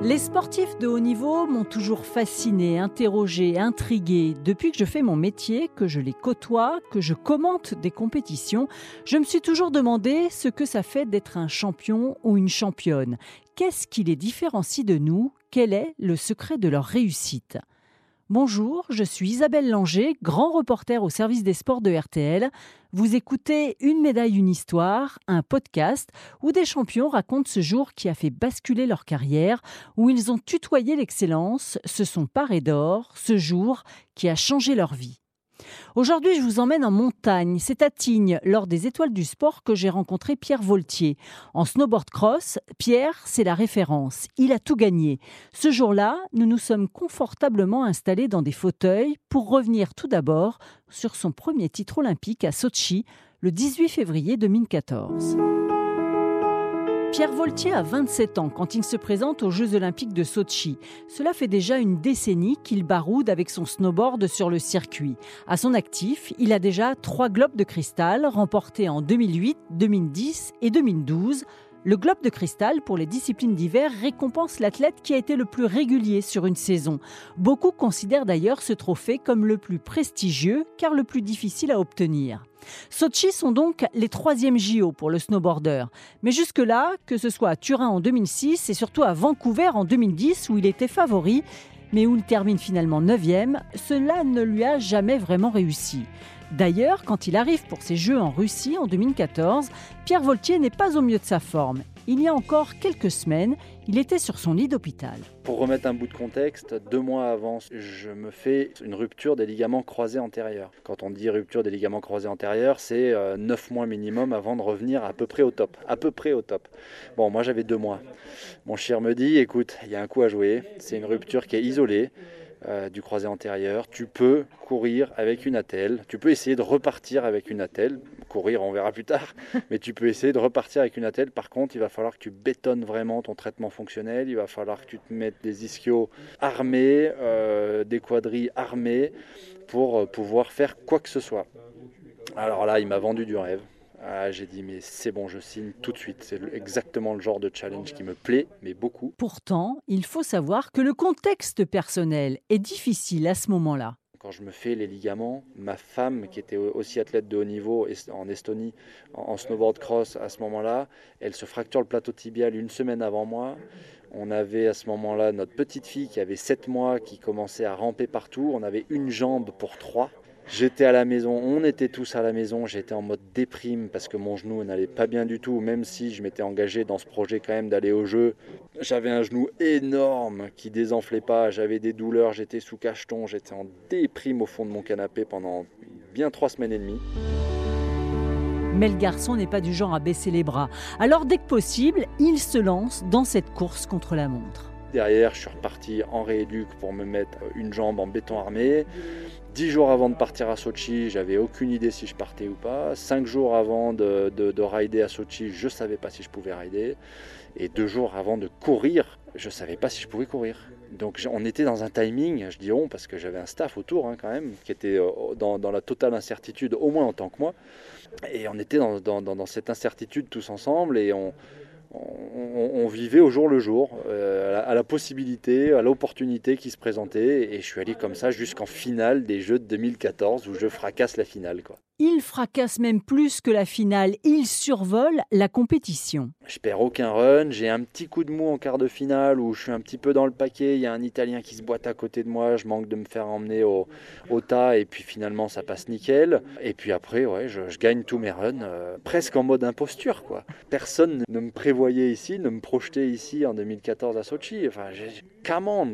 Les sportifs de haut niveau m'ont toujours fasciné, interrogé, intrigué. Depuis que je fais mon métier, que je les côtoie, que je commente des compétitions, je me suis toujours demandé ce que ça fait d'être un champion ou une championne. Qu'est-ce qui les différencie de nous? Quel est le secret de leur réussite? Bonjour, je suis Isabelle Langer, grand reporter au service des sports de RTL. Vous écoutez Une médaille, une histoire, un podcast où des champions racontent ce jour qui a fait basculer leur carrière, où ils ont tutoyé l'excellence, se sont parés d'or, ce jour qui a changé leur vie. Aujourd'hui, je vous emmène en montagne. C'est à Tignes, lors des Étoiles du Sport, que j'ai rencontré Pierre Voltier. En snowboard cross, Pierre, c'est la référence. Il a tout gagné. Ce jour-là, nous nous sommes confortablement installés dans des fauteuils pour revenir tout d'abord sur son premier titre olympique à Sochi le 18 février 2014. Pierre Voltier a 27 ans quand il se présente aux Jeux Olympiques de Sochi. Cela fait déjà une décennie qu'il baroude avec son snowboard sur le circuit. À son actif, il a déjà trois globes de cristal remportés en 2008, 2010 et 2012. Le globe de cristal pour les disciplines d'hiver récompense l'athlète qui a été le plus régulier sur une saison. Beaucoup considèrent d'ailleurs ce trophée comme le plus prestigieux car le plus difficile à obtenir. Sochi sont donc les troisièmes JO pour le snowboarder. Mais jusque-là, que ce soit à Turin en 2006 et surtout à Vancouver en 2010 où il était favori, mais où il termine finalement 9e, cela ne lui a jamais vraiment réussi. D'ailleurs, quand il arrive pour ses Jeux en Russie en 2014, Pierre Voltier n'est pas au mieux de sa forme. Il y a encore quelques semaines, il était sur son lit d'hôpital. Pour remettre un bout de contexte, deux mois avant, je me fais une rupture des ligaments croisés antérieurs. Quand on dit rupture des ligaments croisés antérieurs, c'est euh, neuf mois minimum avant de revenir à peu près au top. À peu près au top. Bon, moi j'avais deux mois. Mon chien me dit, écoute, il y a un coup à jouer. C'est une rupture qui est isolée. Euh, du croisé antérieur. Tu peux courir avec une attelle. Tu peux essayer de repartir avec une attelle. Courir, on verra plus tard. Mais tu peux essayer de repartir avec une attelle. Par contre, il va falloir que tu bétonnes vraiment ton traitement fonctionnel. Il va falloir que tu te mettes des ischios armés, euh, des quadrilles armés pour euh, pouvoir faire quoi que ce soit. Alors là, il m'a vendu du rêve. Ah, j'ai dit, mais c'est bon, je signe tout de suite. C'est exactement le genre de challenge qui me plaît, mais beaucoup. Pourtant, il faut savoir que le contexte personnel est difficile à ce moment-là. Quand je me fais les ligaments, ma femme, qui était aussi athlète de haut niveau en Estonie, en snowboard cross à ce moment-là, elle se fracture le plateau tibial une semaine avant moi. On avait à ce moment-là notre petite fille qui avait 7 mois, qui commençait à ramper partout. On avait une jambe pour trois. J'étais à la maison, on était tous à la maison, j'étais en mode déprime parce que mon genou n'allait pas bien du tout, même si je m'étais engagé dans ce projet quand même d'aller au jeu. J'avais un genou énorme qui désenflait pas, j'avais des douleurs, j'étais sous cacheton, j'étais en déprime au fond de mon canapé pendant bien trois semaines et demie. Mais le garçon n'est pas du genre à baisser les bras. Alors dès que possible, il se lance dans cette course contre la montre. Derrière, je suis reparti en rééduque pour me mettre une jambe en béton armé. Dix jours avant de partir à Sochi, j'avais aucune idée si je partais ou pas. Cinq jours avant de, de, rider à Sochi, je ne savais pas si je pouvais rider. Et deux jours avant de courir, je ne savais pas si je pouvais courir. Donc on était dans un timing, je dis on, parce que j'avais un staff autour hein, quand même, qui était euh, dans, dans, la totale incertitude, au moins en tant que moi. Et on était dans, dans, dans cette incertitude tous ensemble et on, on, vivait au jour le jour, euh, à, la, possibilité, à l'opportunité qui se présentait. Et je suis allé comme ça jusqu'en finale des Jeux de 2014 où je fracasse la finale. Quoi. Il fracasse même plus que la finale, il survole la compétition. Je perds aucun run, j'ai un petit coup de mou en quart de finale où je suis un petit peu dans le paquet, il y a un Italien qui se boite à côté de moi, je manque de me faire emmener au, tas et puis finalement ça passe nickel. Et puis après, ouais, je, gagne tous mes runs, euh, presque en mode imposture. quoi. Personne ne me prévoyait ici, ne me projetait ici en 2014 à Sochi. Enfin, j'ai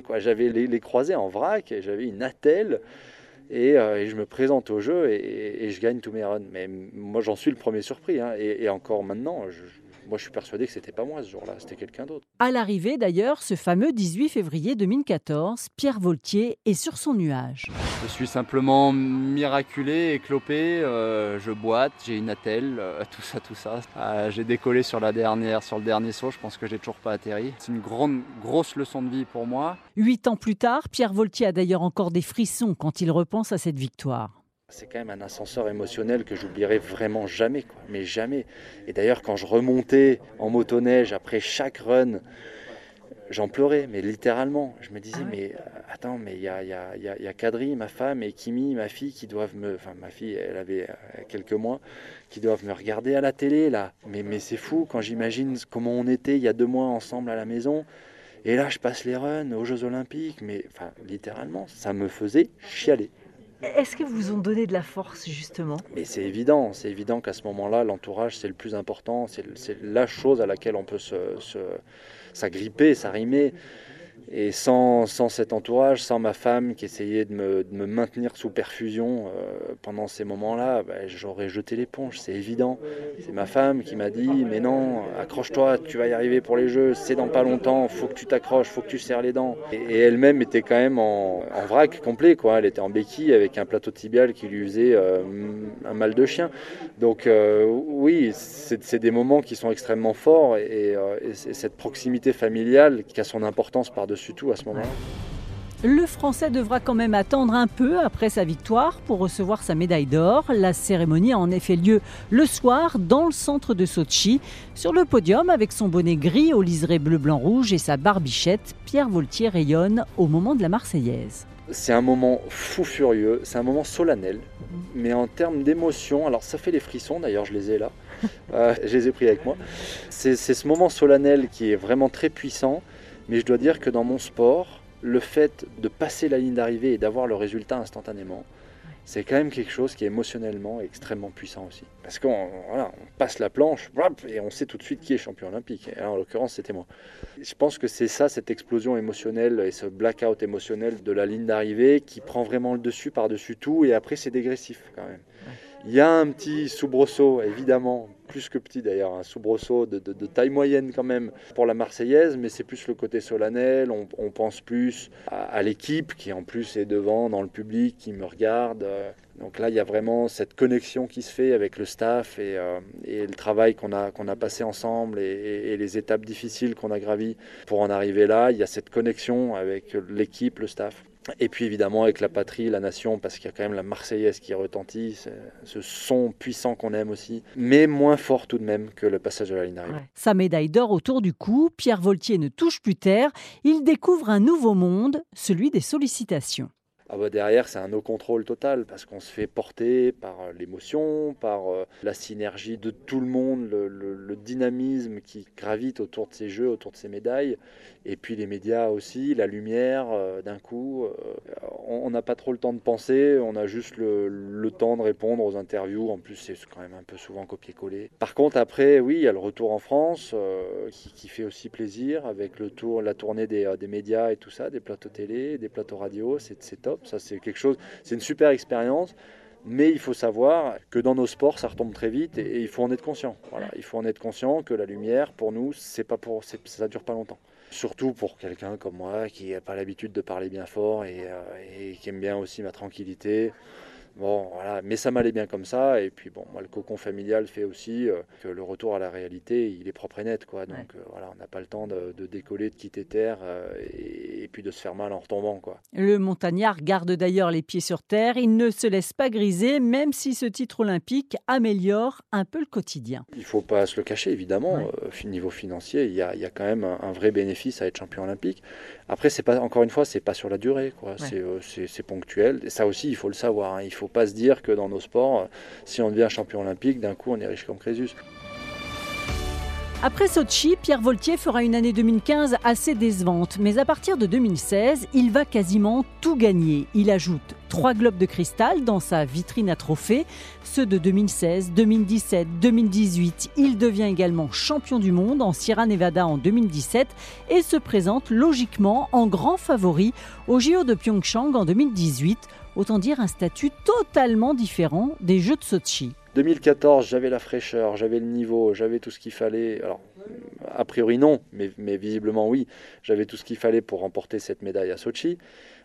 quoi. J'avais les, les croisés en vrac, j'avais une attelle. Euh, et, je me présente au jeu et, je gagne tous mes runs. Mais moi, j'en suis le premier surpris. Hein. et, encore maintenant, je, moi, je suis persuadé que c'était pas moi ce jour-là, c'était quelqu'un d'autre. À l'arrivée, d'ailleurs, ce fameux 18 février 2014, Pierre Voltier est sur son nuage. Je suis simplement miraculé, éclopé. Euh, je boite, j'ai une attelle, euh, tout ça, tout ça. Euh, j'ai décollé sur la dernière, sur le dernier saut. Je pense que j'ai toujours pas atterri. C'est une grande, grosse leçon de vie pour moi. Huit ans plus tard, Pierre Voltier a d'ailleurs encore des frissons quand il repense à cette victoire. C'est quand même un ascenseur émotionnel que j'oublierai vraiment jamais, quoi. mais jamais. Et d'ailleurs, quand je remontais en motoneige après chaque run, j'en pleurais, mais littéralement. Je me disais, ah mais euh, attends, mais il y a, y, a, y a, Kadri, ma femme, et Kimi, ma fille, qui doivent me. Enfin, ma fille, elle avait euh, quelques mois, qui doivent me regarder à la télé, là. Mais, mais c'est fou quand j'imagine comment on était il y a deux mois ensemble à la maison. Et là, je passe les runs aux Jeux Olympiques, mais enfin, littéralement, ça me faisait chialer. Est-ce que vous ont donné de la force justement? Mais c'est évident, c'est évident qu'à ce moment-là, l'entourage c'est le plus important, c'est la chose à laquelle on peut s'agripper, s'arrimer. Et sans, sans, cet entourage, sans ma femme qui essayait de me, de me maintenir sous perfusion euh, pendant ces moments-là, bah, j'aurais jeté l'éponge, c'est évident. C'est ma femme qui m'a dit Mais non, accroche-toi, tu vas y arriver pour les jeux, c'est dans pas longtemps, faut que tu t'accroches, faut que tu serres les dents. Et, elle-même était quand même en, en, vrac complet, quoi. Elle était en béquille avec un plateau tibial qui lui faisait euh, un mal de chien. Donc, euh, oui, c'est des moments qui sont extrêmement forts et, et cette proximité familiale qui a son importance par-dessus tout à ce moment-là. Le Français devra quand même attendre un peu après sa victoire pour recevoir sa médaille d'or. La cérémonie a en effet lieu le soir dans le centre de Sochi. Sur le podium, avec son bonnet gris au liseré bleu-blanc-rouge et sa barbichette, Pierre Voltier rayonne au moment de la Marseillaise. C'est un moment fou furieux, c'est un moment solennel, mais en termes d'émotion, alors ça fait les frissons d'ailleurs, je les ai là, euh, je les ai pris avec moi. C'est ce moment solennel qui est vraiment très puissant mais je dois dire que dans mon sport, le fait de passer la ligne d'arrivée et d'avoir le résultat instantanément, c'est quand même quelque chose qui est émotionnellement extrêmement puissant aussi. Parce qu'on on passe la planche et on sait tout de suite qui est champion olympique. Et en l'occurrence, c'était moi. Je pense que c'est ça, cette explosion émotionnelle et ce blackout émotionnel de la ligne d'arrivée qui prend vraiment le dessus par-dessus tout. Et après, c'est dégressif quand même. Il y a un petit soubresaut, évidemment, plus que petit d'ailleurs, un soubresaut de, taille moyenne quand même pour la Marseillaise, mais c'est plus le côté solennel, on, pense plus à, l'équipe qui en plus est devant, dans le public, qui me regarde. Donc là, il y a vraiment cette connexion qui se fait avec le staff et, euh, le travail qu'on a, a passé ensemble et, et les étapes difficiles qu'on a gravies pour en arriver là. Il y a cette connexion avec l'équipe, le staff. Et puis évidemment avec la patrie, la nation, parce qu'il y a quand même la Marseillaise qui retentit, ce son puissant qu'on aime aussi, mais moins fort tout de même que le passage de la ligne. Sa médaille d'or autour du cou, Pierre Voltier ne touche plus terre, il découvre un nouveau monde, celui des sollicitations. Ah bah derrière, c'est un no-contrôle total parce qu'on se fait porter par euh, l'émotion, par euh, la synergie de tout le monde, le, dynamisme qui gravite autour de ces jeux, autour de ces médailles, et puis les médias aussi, la lumière, euh, d'un coup, on n'a pas trop le temps de penser, on a juste le, temps de répondre aux interviews. En plus, c'est quand même un peu souvent copier-coller. Par contre, après, oui, il y a le retour en France qui, fait aussi plaisir avec le tour, la tournée des, des médias et tout ça, des plateaux télé, des plateaux radio, c'est top. C'est une super expérience. Mais il faut savoir que dans nos sports, ça retombe très vite et, il faut en être conscient. Il faut en être conscient que la lumière, pour nous, c'est pas pour, ça dure pas longtemps. Surtout pour quelqu'un comme moi qui n'a pas l'habitude de parler bien fort et, euh, et qui aime bien aussi ma tranquillité. Bon, voilà, mais ça m'allait bien comme ça. Et puis, bon, moi, le cocon familial fait aussi euh, que le retour à la réalité, il est propre et net, quoi. Donc, euh, voilà, on n'a pas le temps de, décoller, de quitter terre euh, et, puis de se faire mal en retombant, quoi. Le montagnard garde d'ailleurs les pieds sur terre. Il ne se laisse pas griser, même si ce titre olympique améliore un peu le quotidien. Il faut pas se le cacher, évidemment. niveau financier, il y, a, il y a, quand même un, vrai bénéfice à être champion olympique. Après, c'est pas, encore une fois, c'est pas sur la durée, quoi. C'est ponctuel. Et ça aussi, il faut le savoir. Hein. Il faut faut pas se dire que dans nos sports, euh, si on devient champion olympique, d'un coup on est riche comme Crésus. Après Sochi, Pierre Voltier fera une année 2015 assez décevante, mais à partir de 2016, il va quasiment tout gagner. Il ajoute trois globes de cristal dans sa vitrine à trophées, ceux de 2016, 2017, 2018. Il devient également champion du monde en Sierra Nevada en 2017 et se présente logiquement en grand favori au JO de Pyeongchang en 2018 Autant dire un statut totalement différent des Jeux de Sochi. 2014, j'avais la fraîcheur, j'avais le niveau, j'avais tout ce qu'il fallait. Alors, a priori non, mais, visiblement oui. J'avais tout ce qu'il fallait pour remporter cette médaille à Sochi.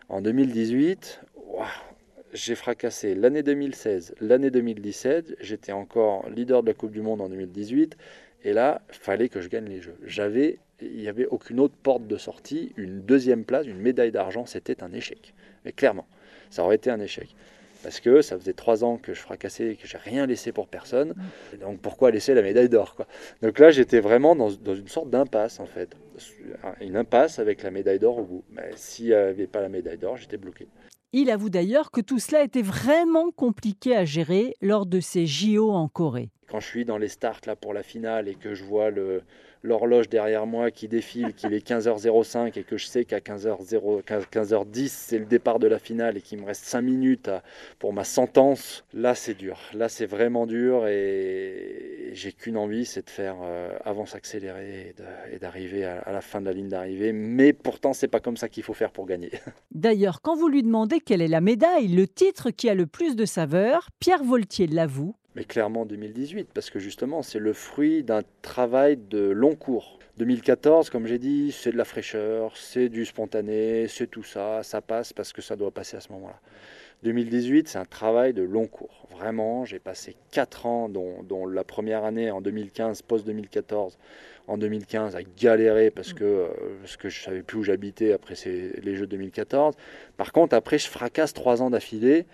En 2018, j'ai fracassé l'année 2016, l'année 2017. J'étais encore leader de la Coupe du Monde en 2018. Et là, fallait que je gagne les Jeux. J'avais, il n'y avait aucune autre porte de sortie. Une deuxième place, une médaille d'argent, c'était un échec. Mais clairement ça aurait été un échec. Parce que ça faisait trois ans que je fracassais et que j'ai rien laissé pour personne. donc pourquoi laisser la médaille d'or quoi? Donc là, j'étais vraiment dans, dans, une sorte d'impasse en fait. Une impasse avec la médaille d'or au bout. Mais s'il n'y avait pas la médaille d'or, j'étais bloqué. Il avoue d'ailleurs que tout cela était vraiment compliqué à gérer lors de ses JO en Corée. Quand je suis dans les starts là pour la finale et que je vois le, l'horloge derrière moi qui défile, qu'il est 15h05 et que je sais qu'à 15h0, 15h10 c'est le départ de la finale et qu'il me reste 5 minutes pour ma sentence, là c'est dur. Là c'est vraiment dur et j'ai qu'une envie, c'est de faire euh, avance accélérée et d'arriver à, la fin de la ligne d'arrivée. Mais pourtant c'est pas comme ça qu'il faut faire pour gagner. D'ailleurs, quand vous lui demandez quelle est la médaille, le titre qui a le plus de saveur, Pierre Voltier l'avoue, mais clairement 2018, parce que justement, c'est le fruit d'un travail de long cours. 2014, comme j'ai dit, c'est de la fraîcheur, c'est du spontané, c'est tout ça, ça passe parce que ça doit passer à ce moment-là. 2018, c'est un travail de long cours. Vraiment, j'ai passé 4 ans, dont, la première année en 2015, post-2014, en 2015, à galérer parce que, euh, parce que je ne savais plus où j'habitais après les Jeux 2014. Par contre, après, je fracasse 3 ans d'affilée.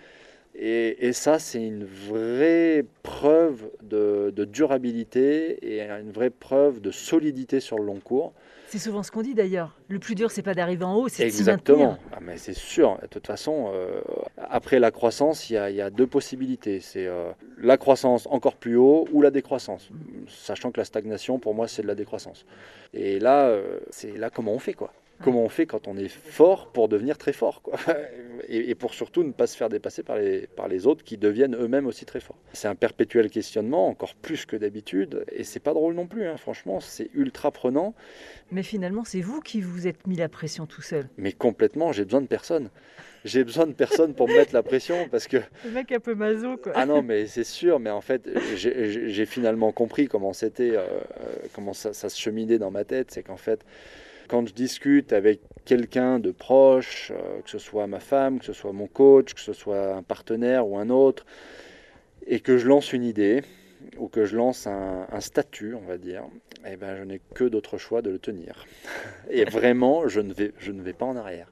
Et, ça, c'est une vraie preuve de, durabilité et une vraie preuve de solidité sur le long cours. C'est souvent ce qu'on dit d'ailleurs. Le plus dur, c'est pas d'arriver en haut, c'est de Exactement. Ah, mais c'est sûr. De toute façon, euh, après la croissance, il y, a deux possibilités. C'est euh, la croissance encore plus haut ou la décroissance. Sachant que la stagnation, pour moi, c'est de la décroissance. Et là, euh, c'est là comment on fait quoi. Comment on fait quand on est fort pour devenir très fort quoi. Et, pour surtout ne pas se faire dépasser par les, par les autres qui deviennent eux-mêmes aussi très forts. C'est un perpétuel questionnement, encore plus que d'habitude, et c'est pas drôle non plus, hein. franchement, c'est ultra prenant. Mais finalement, c'est vous qui vous êtes mis la pression tout seul. Mais complètement, j'ai besoin de personne. J'ai besoin de personne pour me mettre la pression parce que. Le mec un peu maso, quoi. Ah non, mais c'est sûr, mais en fait, j'ai finalement compris comment c'était, euh, euh, comment ça, ça se cheminait dans ma tête. C'est qu'en fait, quand je discute avec quelqu'un de proche, euh, que ce soit ma femme, que ce soit mon coach, que ce soit un partenaire ou un autre, et que je lance une idée, ou que je lance un, statut, on va dire, eh ben, je n'ai que d'autres choix de le tenir. Et vraiment, je ne vais, je ne vais pas en arrière.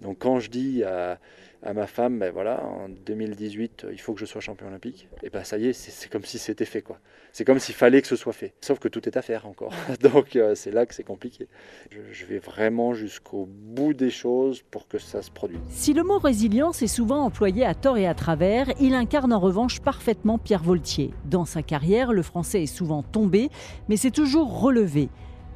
Donc quand je dis à, à ma femme, ben voilà, en 2018, il faut que je sois champion olympique. Et ben ça y est, c'est comme si c'était fait quoi. C'est comme s'il fallait que ce soit fait. Sauf que tout est à faire encore. Donc euh, c'est là que c'est compliqué. Je, vais vraiment jusqu'au bout des choses pour que ça se produise. Si le mot résilience est souvent employé à tort et à travers, il incarne en revanche parfaitement Pierre Voltier. Dans sa carrière, le français est souvent tombé, mais c'est toujours relevé.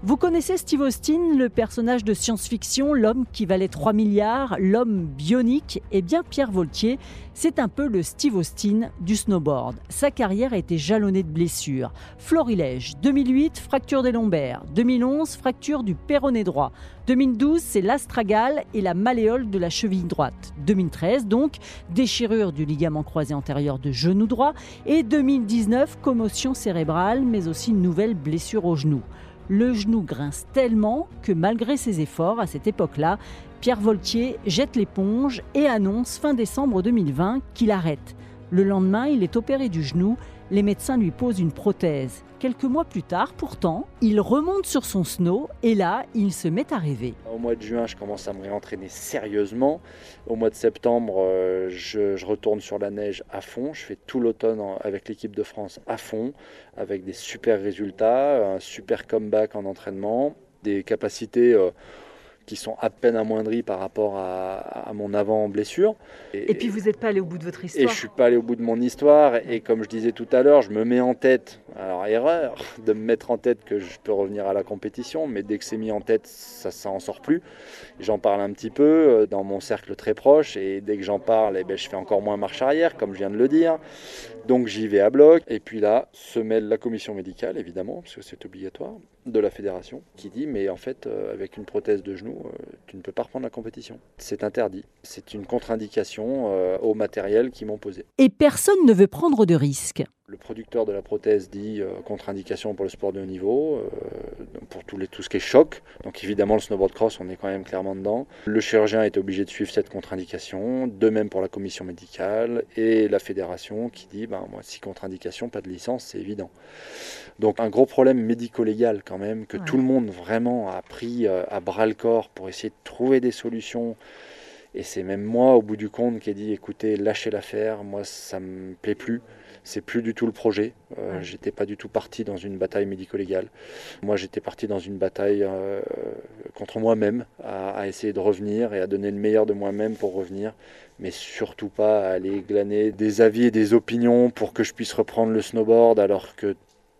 Vous connaissez Steve Austin, le personnage de science-fiction, l'homme qui valait 3 milliards, l'homme bionique? Eh bien, Pierre Voltier, c'est un peu le Steve Austin du snowboard. Sa carrière a été jalonnée de blessures. Florilège, 2008, fracture des lombaires. 2011, fracture du péroné droit. 2012, c'est l'astragale et la malléole de la cheville droite. 2013, donc, déchirure du ligament croisé antérieur de genou droit. Et 2019, commotion cérébrale, mais aussi une nouvelle blessure au genou. Le genou grince tellement que malgré ses efforts à cette époque-là, Pierre Voltier jette l'éponge et annonce fin décembre 2020 qu'il arrête. Le lendemain, il est opéré du genou les médecins lui posent une prothèse. Quelques mois plus tard, pourtant, il remonte sur son snow et là, il se met à rêver. Au mois de juin, je commence à me réentraîner sérieusement. Au mois de septembre, euh, je, retourne sur la neige à fond. Je fais tout l'automne avec l'équipe de France à fond, avec des super résultats, un super comeback en entraînement, des capacités... Euh, qui sont à peine amoindris par rapport à, mon avant-blessure. Et, puis vous n'êtes pas allé au bout de votre histoire. Et je suis pas allé au bout de mon histoire. Et comme je disais tout à l'heure, je me mets en tête, alors erreur, de me mettre en tête que je peux revenir à la compétition, mais dès que c'est mis en tête, ça ça en sort plus. J'en parle un petit peu euh, dans mon cercle très proche, et dès que j'en parle, eh ben, je fais encore moins marche arrière, comme je viens de le dire. Donc j'y vais à bloc. Et puis là, se mêle la commission médicale, évidemment, parce que c'est obligatoire de la fédération qui dit mais en fait euh, avec une prothèse de genou euh, tu ne peux pas reprendre la compétition. C'est interdit. C'est une contre-indication euh, au matériel qu'ils m'ont posé. Et personne ne veut prendre de risques. Le producteur de la prothèse dit contre-indication pour le sport de haut niveau, pour tout, les, tout, ce qui est choc. Donc évidemment le snowboard cross, on est quand même clairement dedans. Le chirurgien est obligé de suivre cette contre-indication, de même pour la commission médicale et la fédération qui dit ben, moi, si contre-indication, pas de licence, c'est évident. Donc un gros problème médico-légal quand même, que tout le monde vraiment a pris euh, à bras le corps pour essayer de trouver des solutions Et c'est même moi, au bout du compte, qui ai dit écoutez, lâchez l'affaire, moi ça me plaît plus c'est plus du tout le projet. Euh, j'étais pas du tout parti dans une bataille médico-légale. Moi, j'étais parti dans une bataille euh, contre moi-même, à, essayer de revenir et à donner le meilleur de moi-même pour revenir, mais surtout pas à aller glaner des avis et des opinions pour que je puisse reprendre le snowboard alors que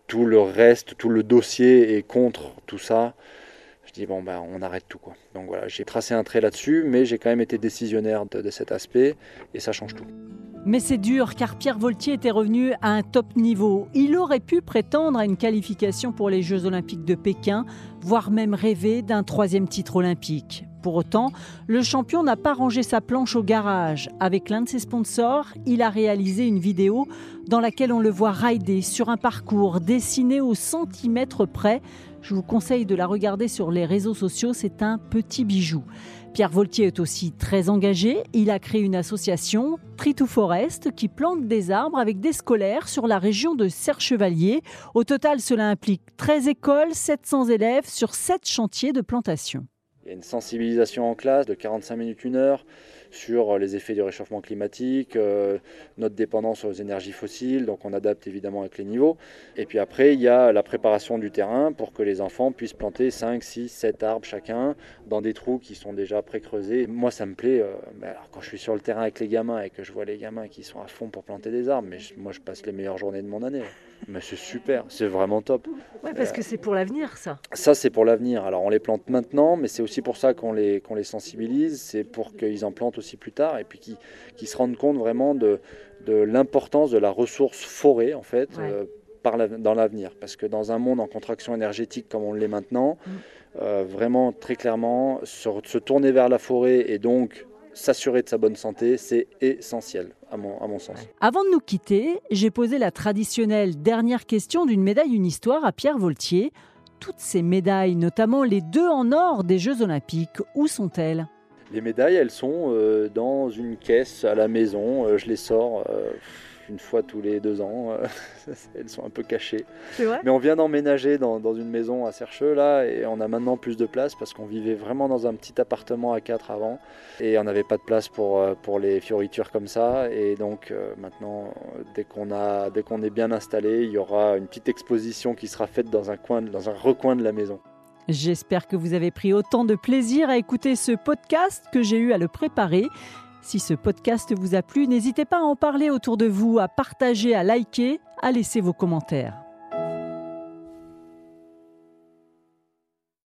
tout le reste, tout le dossier est contre tout ça. Je dis bon ben on arrête tout quoi. Donc voilà, j'ai tracé un trait là-dessus, mais j'ai quand même été décisionnaire de cet aspect et ça change tout. Mais c'est dur car Pierre Voltier était revenu à un top niveau. Il aurait pu prétendre à une qualification pour les Jeux olympiques de Pékin, voire même rêver d'un troisième titre olympique. Pour autant, le champion n'a pas rangé sa planche au garage. Avec l'un de ses sponsors, il a réalisé une vidéo dans laquelle on le voit rider sur un parcours dessiné au centimètre près. Je vous conseille de la regarder sur les réseaux sociaux, c'est un petit bijou. Pierre Voltier est aussi très engagé. Il a créé une association, Tree Forest, qui plante des arbres avec des scolaires sur la région de Serre-Chevalier. Au total, cela implique 13 écoles, 700 élèves sur 7 chantiers de plantation. Il y a une sensibilisation en classe de 45 minutes, une heure sur les effets du réchauffement climatique, euh, notre dépendance aux énergies fossiles, donc on adapte évidemment avec les niveaux. Et puis après, il y a la préparation du terrain pour que les enfants puissent planter 5, 6, 7 arbres chacun dans des trous qui sont déjà pré-creusés. Moi, ça me plaît. Euh, alors, quand je suis sur le terrain avec les gamins et que je vois les gamins qui sont à fond pour planter des arbres, mais moi, je passe les meilleures journées de mon année. Mais c'est super, c'est vraiment top. Oui, parce que c'est pour l'avenir, ça. Ça, c'est pour l'avenir. Alors, on les plante maintenant, mais c'est aussi pour ça qu'on les, qu'on les sensibilise. C'est pour qu'ils en plantent aussi plus tard et puis qu'ils se rendent compte vraiment de, de l'importance de la ressource forêt, en fait, euh, par dans l'avenir. Parce que dans un monde en contraction énergétique comme on l'est maintenant, mm. euh, vraiment, très clairement, se, se tourner vers la forêt et donc s'assurer de sa bonne santé, c'est essentiel, à mon, à mon sens. Avant de nous quitter, j'ai posé la traditionnelle dernière question d'une médaille, une histoire à Pierre Voltier. Toutes ces médailles, notamment les deux en or des Jeux Olympiques, où sont-elles? Les médailles, elles sont euh, dans une caisse à la maison. Euh, je les sors. Une fois tous les deux ans. Euh, elles sont un peu cachées. Mais on vient d'emménager dans, une maison à Sercheux là et on a maintenant plus de place parce qu'on vivait vraiment dans un petit appartement à quatre avant et on n'avait pas de place pour, euh, pour les fioritures comme ça. Et donc euh, maintenant, dès qu'on a dès qu'on est bien installé, il y aura une petite exposition qui sera faite dans un coin, dans un recoin de la maison. J'espère que vous avez pris autant de plaisir à écouter ce podcast que j'ai eu à le préparer. Si ce podcast vous a plu, n'hésitez pas à en parler autour de vous, à partager, à liker, à laisser vos commentaires.